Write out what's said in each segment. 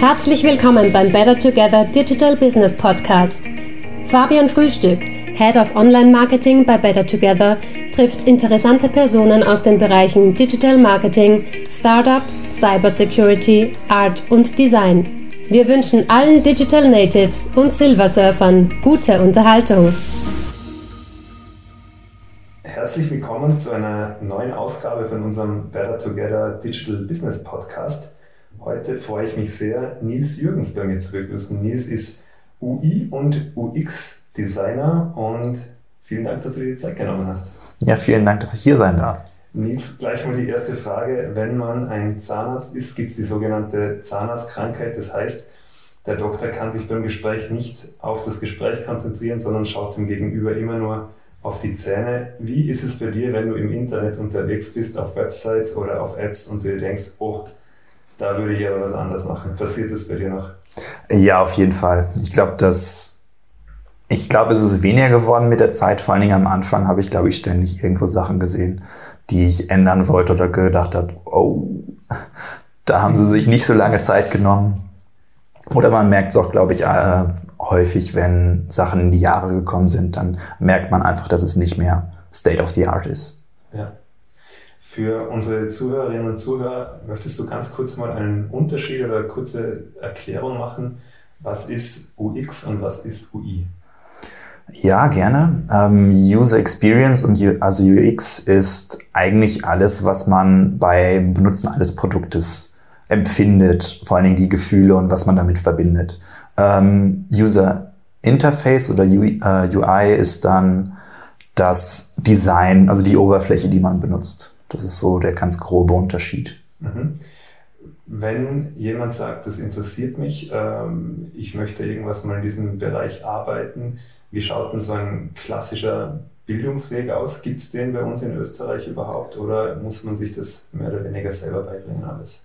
Herzlich willkommen beim Better Together Digital Business Podcast. Fabian Frühstück, Head of Online Marketing bei Better Together, trifft interessante Personen aus den Bereichen Digital Marketing, Startup, Cybersecurity, Art und Design. Wir wünschen allen Digital Natives und Silversurfern gute Unterhaltung. Herzlich willkommen zu einer neuen Ausgabe von unserem Better Together Digital Business Podcast. Heute freue ich mich sehr, Nils Jürgens bei mir zu begrüßen. Nils ist UI und UX Designer und vielen Dank, dass du dir die Zeit genommen hast. Ja, vielen Dank, dass ich hier sein darf. Nils, gleich mal die erste Frage. Wenn man ein Zahnarzt ist, gibt es die sogenannte Zahnarztkrankheit. Das heißt, der Doktor kann sich beim Gespräch nicht auf das Gespräch konzentrieren, sondern schaut dem Gegenüber immer nur auf die Zähne. Wie ist es bei dir, wenn du im Internet unterwegs bist, auf Websites oder auf Apps und du denkst, oh, da würde ich aber was anders machen. Passiert das bei dir noch? Ja, auf jeden Fall. Ich glaube, dass ich glaube, es ist weniger geworden mit der Zeit. Vor allen Dingen am Anfang habe ich, glaube ich, ständig irgendwo Sachen gesehen, die ich ändern wollte oder gedacht habe, oh, da haben sie sich nicht so lange Zeit genommen. Oder man merkt es auch, glaube ich, äh, häufig, wenn Sachen in die Jahre gekommen sind, dann merkt man einfach, dass es nicht mehr State of the Art ist. Ja. Für unsere Zuhörerinnen und Zuhörer möchtest du ganz kurz mal einen Unterschied oder eine kurze Erklärung machen, was ist UX und was ist UI? Ja, gerne. Ähm, User Experience und U also UX ist eigentlich alles, was man beim Benutzen eines Produktes empfindet, vor allen Dingen die Gefühle und was man damit verbindet. Ähm, User Interface oder UI, äh, UI ist dann das Design, also die Oberfläche, die man benutzt. Das ist so der ganz grobe Unterschied. Mhm. Wenn jemand sagt, das interessiert mich, ähm, ich möchte irgendwas mal in diesem Bereich arbeiten, wie schaut denn so ein klassischer Bildungsweg aus? Gibt es den bei uns in Österreich überhaupt oder muss man sich das mehr oder weniger selber beibringen alles?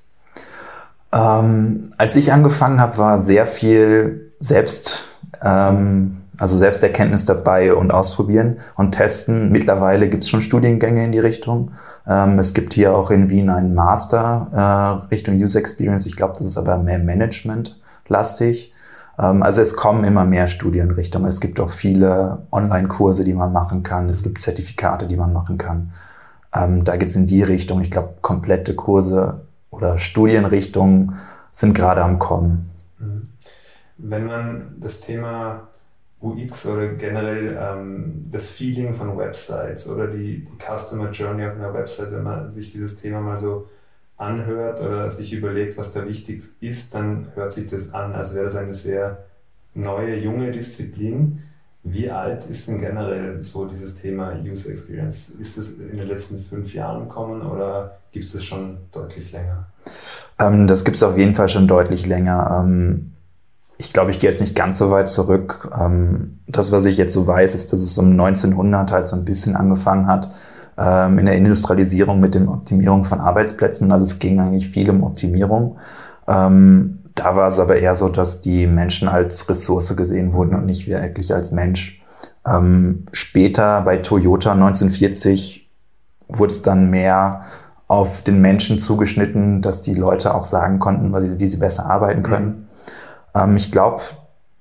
Ähm, als ich angefangen habe, war sehr viel selbst ähm, also Selbsterkenntnis dabei und ausprobieren und testen. Mittlerweile gibt es schon Studiengänge in die Richtung. Ähm, es gibt hier auch in Wien einen Master äh, Richtung User Experience. Ich glaube, das ist aber mehr Management-lastig. Ähm, also es kommen immer mehr Studienrichtungen. Es gibt auch viele Online-Kurse, die man machen kann. Es gibt Zertifikate, die man machen kann. Ähm, da geht es in die Richtung. Ich glaube, komplette Kurse oder Studienrichtungen sind gerade am Kommen. Mhm. Wenn man das Thema UX oder generell ähm, das Feeling von Websites oder die, die Customer Journey auf einer Website, wenn man sich dieses Thema mal so anhört oder sich überlegt, was da wichtig ist, dann hört sich das an, als wäre das eine sehr neue, junge Disziplin. Wie alt ist denn generell so dieses Thema User Experience? Ist das in den letzten fünf Jahren gekommen oder gibt es das schon deutlich länger? Ähm, das gibt es auf jeden Fall schon deutlich länger. Ähm ich glaube, ich gehe jetzt nicht ganz so weit zurück. Ähm, das, was ich jetzt so weiß, ist, dass es um 1900 halt so ein bisschen angefangen hat ähm, in der Industrialisierung mit dem Optimierung von Arbeitsplätzen. Also es ging eigentlich viel um Optimierung. Ähm, da war es aber eher so, dass die Menschen als Ressource gesehen wurden und nicht wirklich als Mensch. später bei Toyota 1940 wurde es dann mehr auf den Menschen zugeschnitten, dass die Leute auch sagen konnten, wie sie besser arbeiten können. Ähm, ich glaube,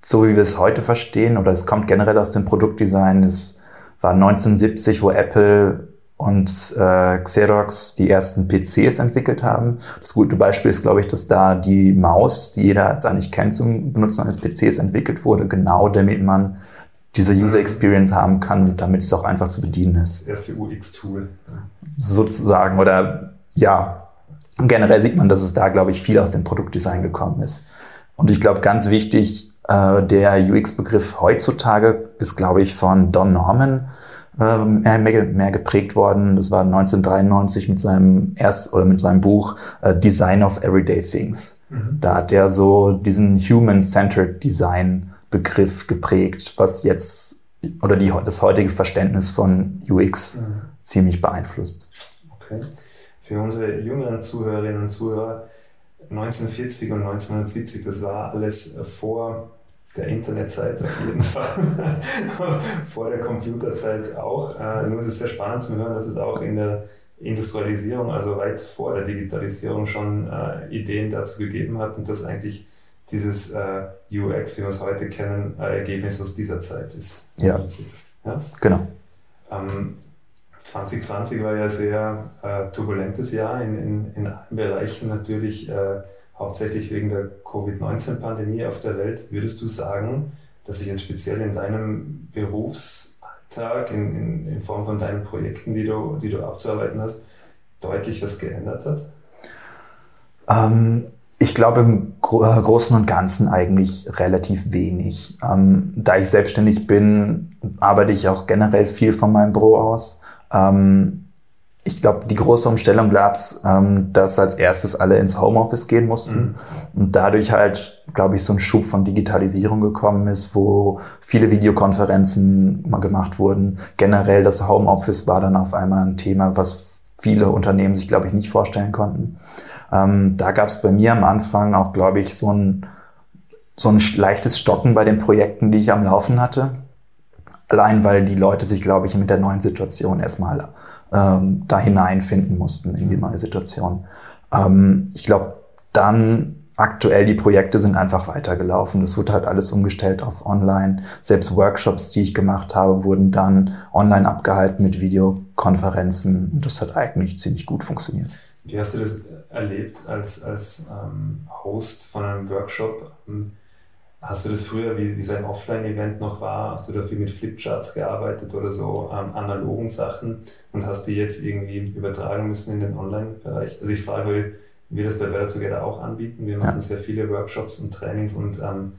so wie wir es heute verstehen, oder es kommt generell aus dem Produktdesign, es war 1970, wo Apple und äh, Xerox die ersten PCs entwickelt haben. Das gute Beispiel ist, glaube ich, dass da die Maus, die jeder jetzt eigentlich kennt zum Benutzen eines PCs, entwickelt wurde, genau damit man diese User Experience haben kann, damit es auch einfach zu bedienen ist. Das erste UX-Tool. Sozusagen. Oder ja, generell sieht man, dass es da, glaube ich, viel aus dem Produktdesign gekommen ist. Und ich glaube, ganz wichtig, äh, der UX-Begriff heutzutage ist, glaube ich, von Don Norman äh, mehr, mehr, geprägt worden. Das war 1993 mit seinem erst oder mit seinem Buch äh, Design of Everyday Things. Mhm. Da hat er so diesen Human-Centered Design Begriff geprägt, was jetzt oder die, das heutige Verständnis von UX mhm. ziemlich beeinflusst. Okay. Für unsere jüngeren Zuhörerinnen und Zuhörer, 1940 und 1970, das war alles vor der Internetzeit auf jeden Fall, vor der Computerzeit auch. Äh, nur ist es sehr spannend zu hören, dass es auch in der Industrialisierung, also weit vor der Digitalisierung schon äh, Ideen dazu gegeben hat und dass eigentlich dieses äh, UX, wie wir es heute kennen, Ergebnis aus dieser Zeit ist. Ja, ja? genau. Ähm, 2020 war ja sehr äh, turbulentes Jahr in, in, in allen Bereichen natürlich, äh, hauptsächlich wegen der Covid-19-Pandemie auf der Welt. Würdest du sagen, dass sich jetzt speziell in deinem Berufsalltag, in, in, in Form von deinen Projekten, die du, die du abzuarbeiten hast, deutlich was geändert hat? Ähm, ich glaube im äh, Großen und Ganzen eigentlich relativ wenig. Ähm, da ich selbstständig bin, arbeite ich auch generell viel von meinem Büro aus. Ähm, ich glaube, die große Umstellung gab es, ähm, dass als erstes alle ins Homeoffice gehen mussten mhm. und dadurch halt, glaube ich, so ein Schub von Digitalisierung gekommen ist, wo viele Videokonferenzen mal gemacht wurden. Generell das Homeoffice war dann auf einmal ein Thema, was viele Unternehmen sich, glaube ich, nicht vorstellen konnten. Ähm, da gab es bei mir am Anfang auch, glaube ich, so ein, so ein leichtes Stocken bei den Projekten, die ich am Laufen hatte. Allein weil die Leute sich, glaube ich, mit der neuen Situation erstmal ähm, da hineinfinden mussten in die neue Situation. Ähm, ich glaube, dann aktuell die Projekte sind einfach weitergelaufen. Das wurde halt alles umgestellt auf online. Selbst Workshops, die ich gemacht habe, wurden dann online abgehalten mit Videokonferenzen. Und das hat eigentlich ziemlich gut funktioniert. Wie hast du das erlebt als, als ähm, Host von einem Workshop? Hast du das früher, wie, wie so ein Offline-Event noch war, hast du dafür mit Flipcharts gearbeitet oder so ähm, analogen Sachen und hast die jetzt irgendwie übertragen müssen in den Online-Bereich? Also ich frage, weil wir das bei Better Together auch anbieten. Wir machen ja. sehr viele Workshops und Trainings und ähm,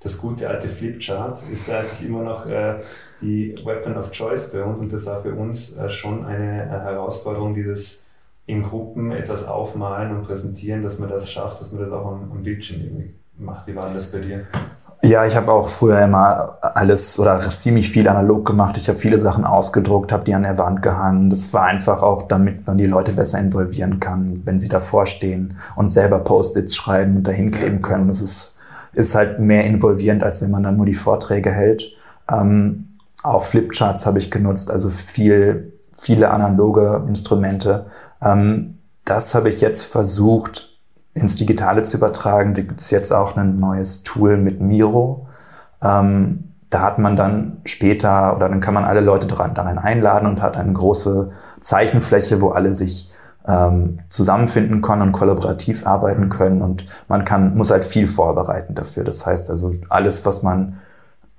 das gute alte Flipchart ist eigentlich immer noch äh, die Weapon of Choice bei uns und das war für uns äh, schon eine äh, Herausforderung, dieses in Gruppen etwas aufmalen und präsentieren, dass man das schafft, dass man das auch am, am Bildschirm irgendwie macht. Wie war das bei dir? Ja, ich habe auch früher immer alles oder ziemlich viel analog gemacht. Ich habe viele Sachen ausgedruckt, habe die an der Wand gehangen. Das war einfach auch, damit man die Leute besser involvieren kann, wenn sie davor stehen und selber Post-its schreiben und dahin kleben können. Das ist, ist halt mehr involvierend, als wenn man dann nur die Vorträge hält. Ähm, auch Flipcharts habe ich genutzt, also viel, viele analoge Instrumente. Ähm, das habe ich jetzt versucht, ins Digitale zu übertragen. Da gibt es jetzt auch ein neues Tool mit Miro. Ähm, da hat man dann später oder dann kann man alle Leute daran, daran einladen und hat eine große Zeichenfläche, wo alle sich ähm, zusammenfinden können und kollaborativ arbeiten können und man kann, muss halt viel vorbereiten dafür. Das heißt also alles, was man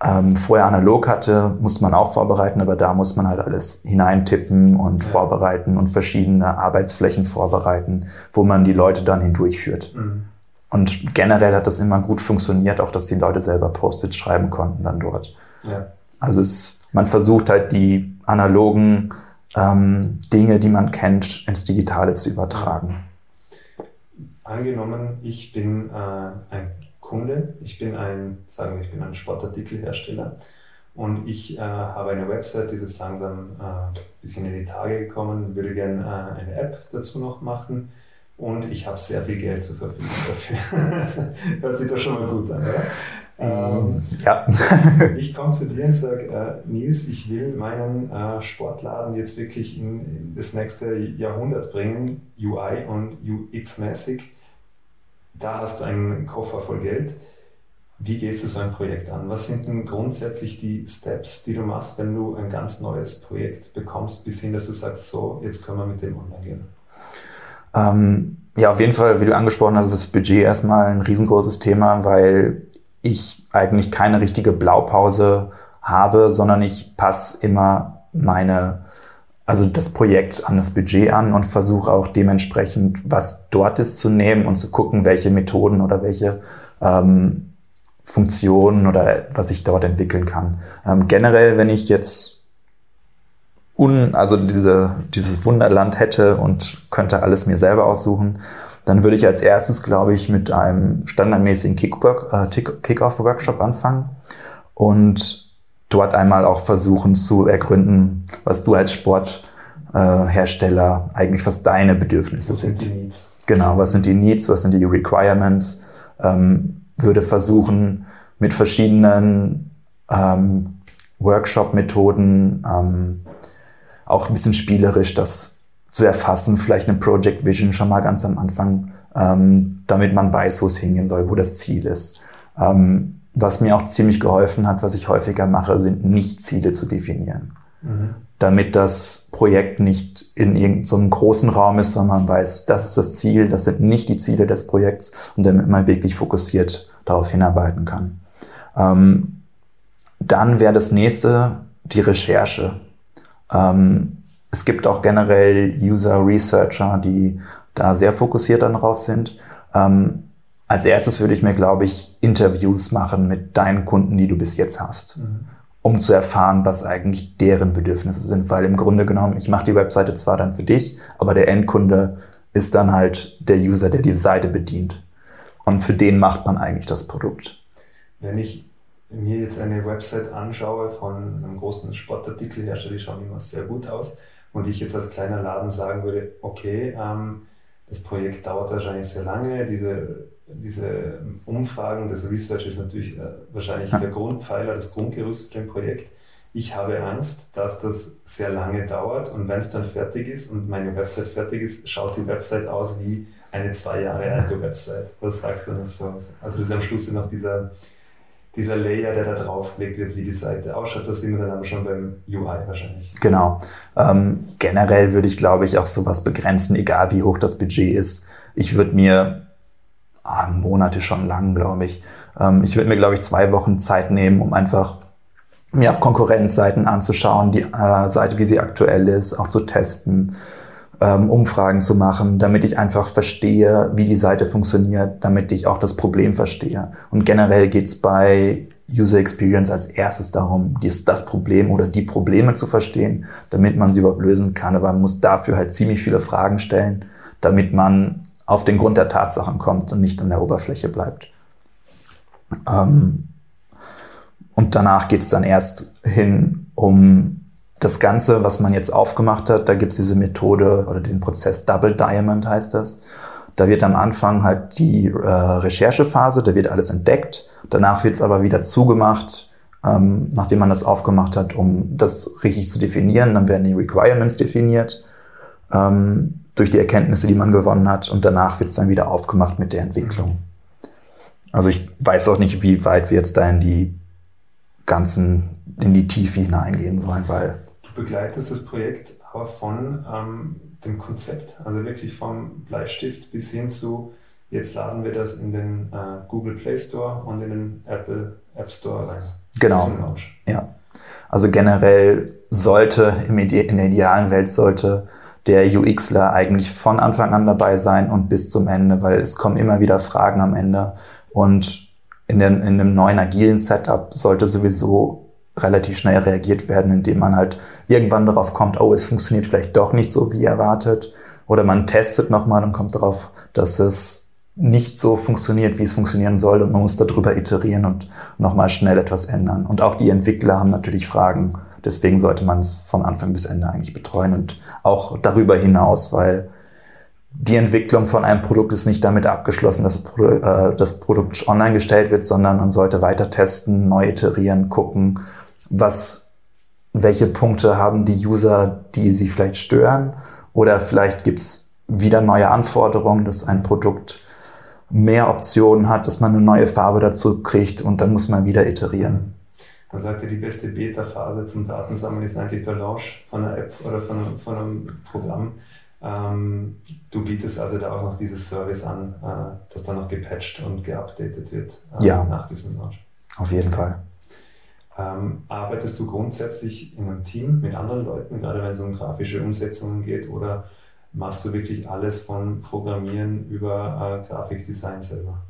ähm, vorher analog hatte, muss man auch vorbereiten, aber da muss man halt alles hineintippen und ja. vorbereiten und verschiedene Arbeitsflächen vorbereiten, wo man die Leute dann hindurchführt. Mhm. Und generell hat das immer gut funktioniert, auch dass die Leute selber Post-its schreiben konnten dann dort. Ja. Also es, man versucht halt die analogen ähm, Dinge, die man kennt, ins Digitale zu übertragen. Angenommen, ich bin äh, ein Kunde. Ich bin ein, sagen wir, ich bin ein Sportartikelhersteller und ich äh, habe eine Website, die ist jetzt langsam äh, ein bisschen in die Tage gekommen, würde gerne äh, eine App dazu noch machen und ich habe sehr viel Geld zur Verfügung dafür. Hört sich doch schon mal gut an, oder? Ähm, ja. ich komme zu dir und sage, äh, Nils, ich will meinen äh, Sportladen jetzt wirklich in, in, das nächste Jahrhundert bringen, UI und UX-mäßig da hast du einen Koffer voll Geld. Wie gehst du so ein Projekt an? Was sind denn grundsätzlich die Steps, die du machst, wenn du ein ganz neues Projekt bekommst, bis hin, dass du sagst, so, jetzt können wir mit dem online gehen? Ähm, ja, auf jeden Fall, wie du angesprochen hast, ist das Budget erstmal ein riesengroßes Thema, weil ich eigentlich keine richtige Blaupause habe, sondern ich passe immer meine also das Projekt an das Budget an und versuche auch dementsprechend, was dort ist, zu nehmen und zu gucken, welche Methoden oder welche ähm, Funktionen oder was ich dort entwickeln kann. Ähm, generell, wenn ich jetzt un, also diese, dieses Wunderland hätte und könnte alles mir selber aussuchen, dann würde ich als erstes, glaube ich, mit einem standardmäßigen äh, Kick-Off-Workshop anfangen und dort einmal auch versuchen zu ergründen, was du als Sporthersteller äh, eigentlich, was deine Bedürfnisse was sind. sind. Die Needs. Genau, was sind die Needs, was sind die Requirements? Ähm, würde versuchen, mit verschiedenen ähm, Workshop-Methoden ähm, auch ein bisschen spielerisch das zu erfassen, vielleicht eine Project Vision schon mal ganz am Anfang ähm, damit man weiß, wo es hingehen soll, wo das Ziel ist. Ähm, was mir auch ziemlich geholfen hat, was ich häufiger mache, sind nicht Ziele zu definieren. Mhm. Damit das Projekt nicht in irgendeinem so großen Raum ist, sondern man weiß, das ist das Ziel, das sind nicht die Ziele des Projekts und damit man wirklich fokussiert darauf hinarbeiten kann. Ähm, dann wäre das nächste die Recherche. Ähm, es gibt auch generell User Researcher, die da sehr fokussiert darauf sind. Ähm, als erstes würde ich mir, glaube ich, Interviews machen mit deinen Kunden, die du bis jetzt hast, mhm. um zu erfahren, was eigentlich deren Bedürfnisse sind. Weil im Grunde genommen, ich mache die Webseite zwar dann für dich, aber der Endkunde ist dann halt der User, der die Seite bedient. Und für den macht man eigentlich das Produkt. Wenn ich mir jetzt eine Website anschaue von einem großen Sportartikelhersteller, die schauen immer sehr gut aus, und ich jetzt als kleiner Laden sagen würde, okay, ähm, das Projekt dauert wahrscheinlich sehr lange, diese diese Umfragen, das Research ist natürlich äh, wahrscheinlich der Grundpfeiler, das Grundgerüst für ein Projekt. Ich habe Angst, dass das sehr lange dauert und wenn es dann fertig ist und meine Website fertig ist, schaut die Website aus wie eine zwei Jahre alte Website. Was sagst du noch so? Also das ist am Schluss noch dieser, dieser Layer, der da draufgelegt wird, wie die Seite ausschaut. Das sehen wir dann aber schon beim UI wahrscheinlich. Genau. Ähm, generell würde ich, glaube ich, auch sowas begrenzen, egal wie hoch das Budget ist. Ich würde mir ah, Monate schon lang, glaube ich. Ähm, ich würde mir, glaube ich, zwei Wochen Zeit nehmen, um einfach mir auch Konkurrenzseiten anzuschauen, die äh, Seite, wie sie aktuell ist, auch zu testen, ähm, Umfragen zu machen, damit ich einfach verstehe, wie die Seite funktioniert, damit ich auch das Problem verstehe. Und generell geht's bei User Experience als erstes darum, dies, das Problem oder die Probleme zu verstehen, damit man sie überhaupt lösen kann. Aber man muss dafür halt ziemlich viele Fragen stellen, damit man auf den Grund der Tatsachen kommt und nicht an der Oberfläche bleibt. Ähm, und danach geht es dann erst hin um das Ganze, was man jetzt aufgemacht hat. Da gibt es diese Methode oder den Prozess Double Diamond heißt das. Da wird am Anfang halt die äh, Recherchephase, da wird alles entdeckt. Danach wird es aber wieder zugemacht, ähm, nachdem man das aufgemacht hat, um das richtig zu definieren. Dann werden die Requirements definiert. Ähm, durch die Erkenntnisse, die man gewonnen hat. Und danach wird es dann wieder aufgemacht mit der Entwicklung. Also ich weiß auch nicht, wie weit wir jetzt da in die ganzen, in die Tiefe hineingehen sollen, weil. Du begleitest das Projekt aber von ähm, dem Konzept, also wirklich vom Bleistift bis hin zu, jetzt laden wir das in den äh, Google Play Store und in den Apple App Store rein. Genau. Ja. Also generell sollte in der idealen Welt sollte der UXler eigentlich von Anfang an dabei sein und bis zum Ende, weil es kommen immer wieder Fragen am Ende. Und in, den, in einem neuen agilen Setup sollte sowieso relativ schnell reagiert werden, indem man halt irgendwann darauf kommt, oh, es funktioniert vielleicht doch nicht so wie erwartet. Oder man testet nochmal und kommt darauf, dass es nicht so funktioniert, wie es funktionieren soll und man muss darüber iterieren und nochmal schnell etwas ändern. Und auch die Entwickler haben natürlich Fragen Deswegen sollte man es von Anfang bis Ende eigentlich betreuen und auch darüber hinaus, weil die Entwicklung von einem Produkt ist nicht damit abgeschlossen, dass äh, das Produkt online gestellt wird, sondern man sollte weiter testen, neu iterieren, gucken, was, welche Punkte haben die User, die sie vielleicht stören oder vielleicht gibt es wieder neue Anforderungen, dass ein Produkt mehr Optionen hat, dass man eine neue Farbe dazu kriegt und dann muss man wieder iterieren. Man sagt ja, die beste Beta-Phase zum Datensammeln ist eigentlich der Launch von einer App oder von einem, von einem Programm. Ähm, du bietest also da auch noch dieses Service an, äh, das dann noch gepatcht und geupdatet wird äh, ja. nach diesem Launch. Auf jeden Fall. Ähm, arbeitest du grundsätzlich in einem Team mit anderen Leuten, gerade wenn es um grafische Umsetzungen geht, oder machst du wirklich alles von Programmieren über äh, Grafikdesign selber?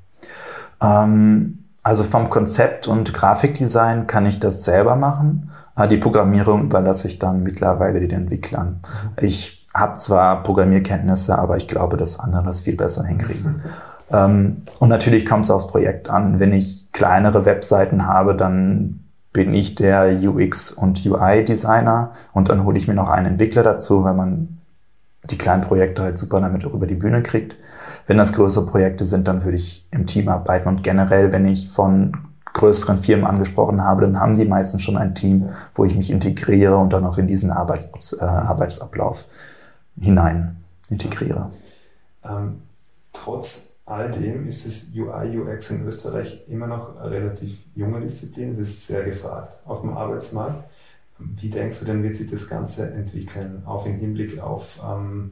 Ähm, also vom Konzept und Grafikdesign kann ich das selber machen. Die Programmierung überlasse ich dann mittlerweile den Entwicklern. Ich habe zwar Programmierkenntnisse, aber ich glaube, dass andere das viel besser hinkriegen. Ähm, und natürlich kommt es aufs Projekt an. Wenn ich kleinere Webseiten habe, dann bin ich der UX und UI-Designer und dann hole ich mir noch einen Entwickler dazu, weil man die kleinen Projekte halt super damit auch über die Bühne kriegt. Wenn das größere Projekte sind, dann würde ich im Team arbeiten. Und generell, wenn ich von größeren Firmen angesprochen habe, dann haben die meisten schon ein Team, wo ich mich integriere und dann auch in diesen Arbeits äh, Arbeitsablauf hinein integriere. Ähm, trotz all dem ist das UI, UX in Österreich immer noch eine relativ junge Disziplin. Es ist sehr gefragt auf dem Arbeitsmarkt. Wie denkst du denn, wird sich das Ganze entwickeln, auch im Hinblick auf ähm,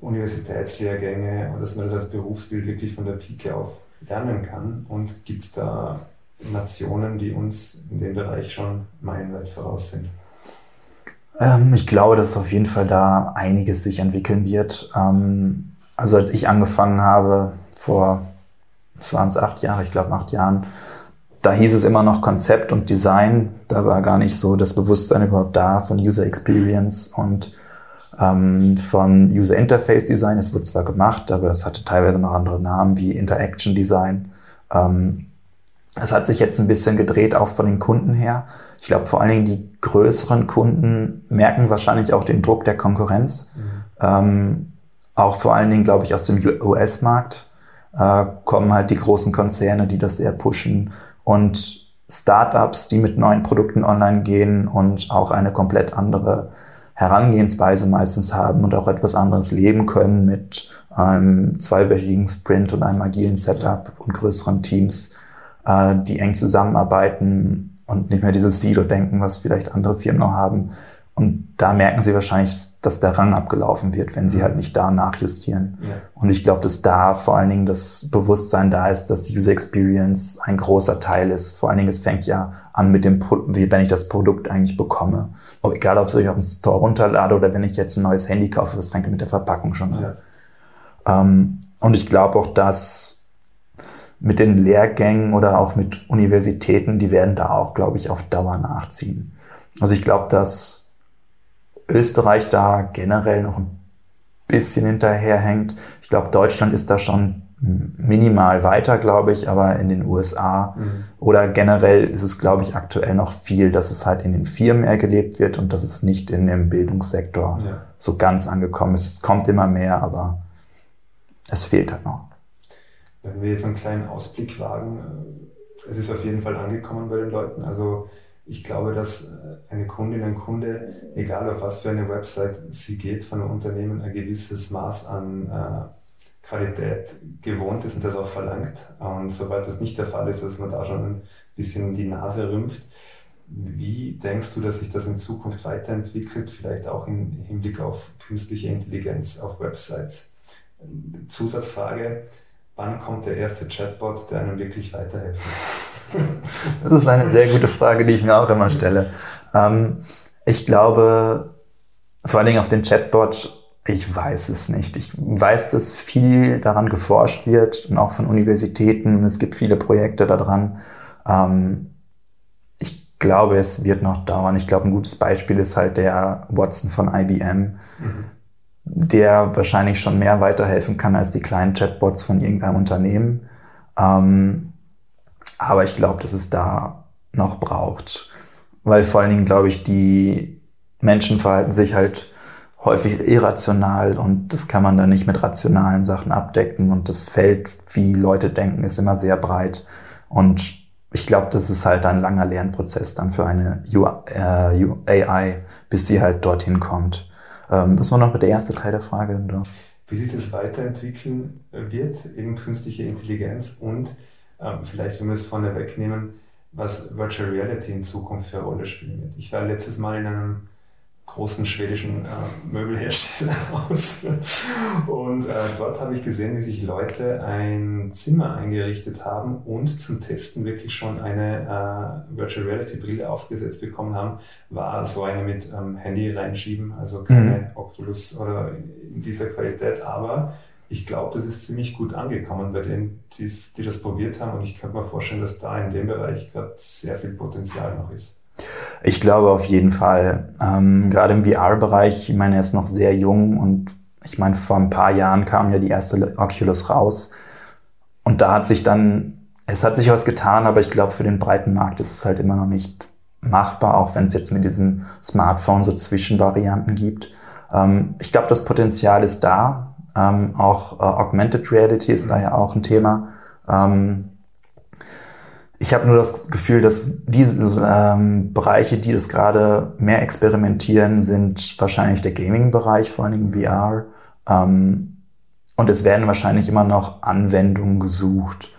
Universitätslehrgänge und dass man das als Berufsbild wirklich von der Pike auf lernen kann? Und gibt es da Nationen, die uns in dem Bereich schon meilenweit voraus sind? Ähm, ich glaube, dass auf jeden Fall da einiges sich entwickeln wird. Ähm, also als ich angefangen habe, vor, was waren es, acht Jahre, ich glaube acht Jahren, da hieß es immer noch Konzept und Design. Da war gar nicht so das Bewusstsein überhaupt da von User Experience und ähm, von User Interface Design. Es wurde zwar gemacht, aber es hatte teilweise noch andere Namen wie Interaction Design. Ähm, es hat sich jetzt ein bisschen gedreht, auch von den Kunden her. Ich glaube, vor allen Dingen die größeren Kunden merken wahrscheinlich auch den Druck der Konkurrenz. Mhm. Ähm, auch vor allen Dingen, glaube ich, aus dem US-Markt äh, kommen halt die großen Konzerne, die das sehr pushen und Startups, die mit neuen Produkten online gehen und auch eine komplett andere Herangehensweise meistens haben und auch etwas anderes leben können mit einem zweiwöchigen Sprint und einem agilen Setup und größeren Teams, äh, die eng zusammenarbeiten und nicht mehr dieses Silo-Denken, was vielleicht andere Firmen noch haben, und da merken sie wahrscheinlich, dass der Rang abgelaufen wird, wenn sie halt nicht da nachjustieren. Ja. Und ich glaube, dass da vor allen Dingen das Bewusstsein da ist, dass User Experience ein großer Teil ist. Vor allen Dingen, es fängt ja an mit dem, wie wenn ich das Produkt eigentlich bekomme. Ob, egal, ob ich auf dem Store runterlade oder wenn ich jetzt ein neues Handy kaufe, das fängt mit der Verpackung schon an. Ja. Ähm, und ich glaube auch, dass mit den Lehrgängen oder auch mit Universitäten, die werden da auch, glaube ich, auf Dauer nachziehen. Also ich glaube, dass Österreich da generell noch ein bisschen hinterherhängt. Ich glaube, Deutschland ist da schon minimal weiter, glaube ich, aber in den USA mhm. oder generell ist es, glaube ich, aktuell noch viel, dass es halt in den Firmen mehr gelebt wird und dass es nicht in dem Bildungssektor ja. so ganz angekommen ist. Es kommt immer mehr, aber es fehlt halt noch. Wenn wir jetzt einen kleinen Ausblick wagen, äh, es ist auf jeden Fall angekommen bei den Leuten. Also ich glaube, dass äh, eine Kundin, ein Kunde, egal auf was für eine Website sie geht, von einem Unternehmen ein gewisses Maß an äh, Qualität gewohnt ist und das auch verlangt. Und sobald das nicht der Fall ist, dass man da schon ein bisschen die Nase rümpft. Wie denkst du, dass sich das in Zukunft weiterentwickelt, vielleicht auch im Hinblick auf künstliche Intelligenz auf Websites? Zusatzfrage, wann kommt der erste Chatbot, der einem wirklich weiterhilft? Das ist eine sehr gute Frage, die ich mir auch immer stelle. Ähm, ich glaube, vor allen Dingen auf den Chatbot, ich weiß es nicht. Ich weiß, dass viel daran geforscht wird und auch von Universitäten. Es gibt viele Projekte daran. Ähm, ich glaube, es wird noch dauern. Ich glaube, ein gutes Beispiel ist halt der Watson von IBM, mhm. der wahrscheinlich schon mehr weiterhelfen kann als die kleinen Chatbots von irgendeinem Unternehmen. Ähm, aber ich glaube, dass es da noch braucht. Weil vor allen Dingen, glaube ich, die Menschen verhalten sich halt häufig irrational und das kann man dann nicht mit rationalen Sachen abdecken und das Feld, wie Leute denken, ist immer sehr breit und ich glaube, das ist halt ein langer Lernprozess dann für eine AI, äh, bis sie halt dorthin kommt. Ähm, was war noch der erste Teil der Frage? Wie sich das weiterentwickeln wird, eben künstliche Intelligenz und ähm, vielleicht, wenn wir es vorne wegnehmen, was Virtual Reality in Zukunft für eine Rolle spielen wird. Ich war letztes Mal in einem großen schwedischen äh, Möbelhersteller aus. Und äh, dort habe ich gesehen, wie sich Leute ein Zimmer eingerichtet haben und zum Testen wirklich schon eine äh, Virtual Reality Brille aufgesetzt bekommen haben. War so eine mit ähm, Handy reinschieben, also keine mhm. Oculus oder in dieser Qualität, aber ich glaube, das ist ziemlich gut angekommen bei denen, die das probiert haben. Und ich könnte mir vorstellen, dass da in dem Bereich gerade sehr viel Potenzial noch ist. Ich glaube auf jeden Fall. Ähm, gerade im VR-Bereich, ich meine, er ist noch sehr jung und ich meine, vor ein paar Jahren kam ja die erste Oculus raus. Und da hat sich dann, es hat sich was getan, aber ich glaube, für den breiten Markt ist es halt immer noch nicht machbar, auch wenn es jetzt mit diesem Smartphone so Zwischenvarianten gibt. Ähm, ich glaube, das Potenzial ist da. Ähm, auch äh, Augmented Reality ist da ja auch ein Thema. Ähm, ich habe nur das Gefühl, dass diese ähm, Bereiche, die das gerade mehr experimentieren, sind wahrscheinlich der Gaming-Bereich, vor allen Dingen VR. Ähm, und es werden wahrscheinlich immer noch Anwendungen gesucht.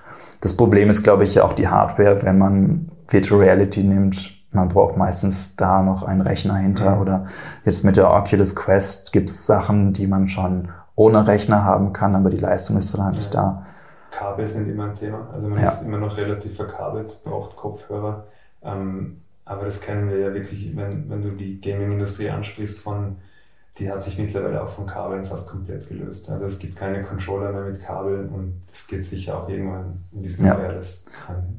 Das Problem ist, glaube ich, ja auch die Hardware, wenn man Virtual Reality nimmt. Man braucht meistens da noch einen Rechner hinter mhm. oder jetzt mit der Oculus Quest gibt es Sachen, die man schon ohne Rechner haben kann, aber die Leistung ist dann halt nicht da. Kabel sind immer ein Thema. Also man ja. ist immer noch relativ verkabelt, braucht Kopfhörer. Ähm, aber das kennen wir ja wirklich, wenn, wenn du die Gaming-Industrie ansprichst, von die hat sich mittlerweile auch von Kabeln fast komplett gelöst. Also es gibt keine Controller mehr mit Kabeln und es geht sicher auch irgendwann in diesem ja, Wireless.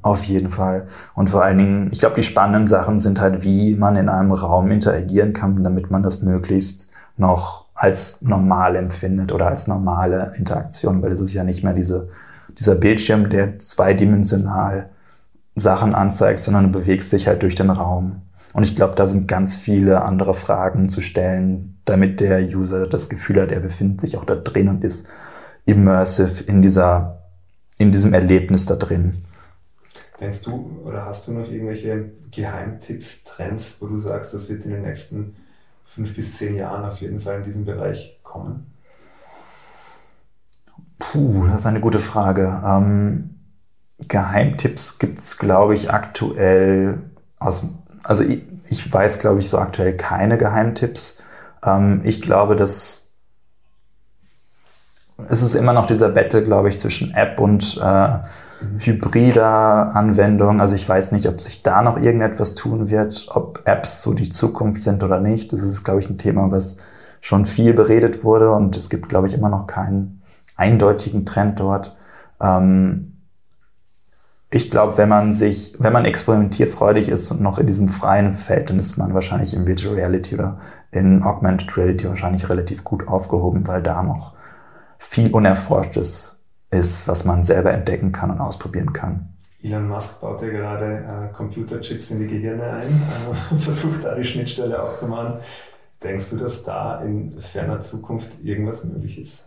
Auf jeden Fall. Und vor allen Dingen, ich glaube, die spannenden Sachen sind halt, wie man in einem Raum interagieren kann, damit man das möglichst noch als normal empfindet oder als normale Interaktion, weil es ist ja nicht mehr diese, dieser Bildschirm, der zweidimensional Sachen anzeigt, sondern du bewegst dich halt durch den Raum. Und ich glaube, da sind ganz viele andere Fragen zu stellen, damit der User das Gefühl hat, er befindet sich auch da drin und ist immersive in dieser, in diesem Erlebnis da drin. Denkst du oder hast du noch irgendwelche Geheimtipps, Trends, wo du sagst, das wird in den nächsten fünf bis zehn Jahren auf jeden Fall in diesem Bereich kommen? Puh, das ist eine gute Frage. Ähm, Geheimtipps gibt es, glaube ich, aktuell aus, also ich, ich weiß, glaube ich, so aktuell keine Geheimtipps. Ähm, ich glaube, dass es ist immer noch dieser Battle, glaube ich, zwischen App und äh. Hybrider Anwendung. Also ich weiß nicht, ob sich da noch irgendetwas tun wird, ob Apps so die Zukunft sind oder nicht. Das ist, glaube ich, ein Thema, was schon viel beredet wurde und es gibt, glaube ich, immer noch keinen eindeutigen Trend dort. Ähm, ich glaube, wenn man sich, wenn man experimentierfreudig ist und noch in diesem freien Feld, dann ist man wahrscheinlich in Virtual Reality oder in Augmented Reality wahrscheinlich relativ gut aufgehoben, weil da noch viel Unerforschtes ist, was man selber entdecken kann und ausprobieren kann. Elon Musk baut ja gerade äh, Computerchips in die Gehirne ein, äh, versucht da die Schnittstelle aufzumachen. Denkst du, dass da in ferner Zukunft irgendwas möglich ist?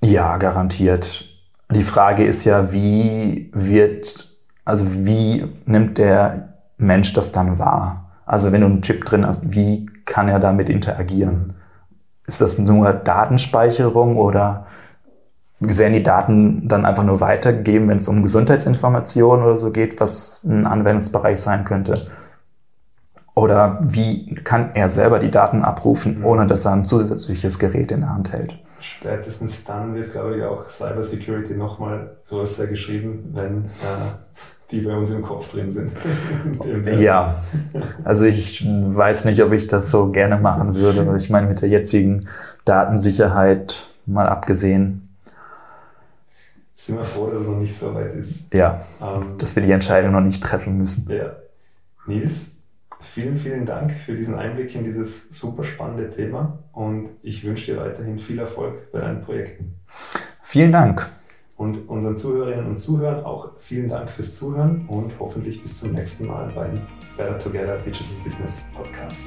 Ja, garantiert die Frage ist ja, wie wird, also wie nimmt der Mensch das dann wahr? Also wenn du einen Chip drin hast, wie kann er damit interagieren? Ist das nur Datenspeicherung oder werden die Daten dann einfach nur weitergegeben, wenn es um Gesundheitsinformationen oder so geht, was ein Anwendungsbereich sein könnte? Oder wie kann er selber die Daten abrufen, ohne dass er ein zusätzliches Gerät in der Hand hält? Spätestens dann wird, glaube ich, auch Cybersecurity nochmal größer geschrieben, wenn äh, die bei uns im Kopf drin sind. ja, also ich weiß nicht, ob ich das so gerne machen würde. Ich meine, mit der jetzigen Datensicherheit mal abgesehen. Sind wir froh, dass es noch nicht so weit ist. Ja, ähm, dass wir die Entscheidung noch nicht treffen müssen. Ja. Nils, Vielen, vielen Dank für diesen Einblick in dieses super spannende Thema und ich wünsche dir weiterhin viel Erfolg bei deinen Projekten. Vielen Dank. Und unseren Zuhörerinnen und Zuhörern auch vielen Dank fürs Zuhören und hoffentlich bis zum nächsten Mal beim Better Together Digital Business Podcast.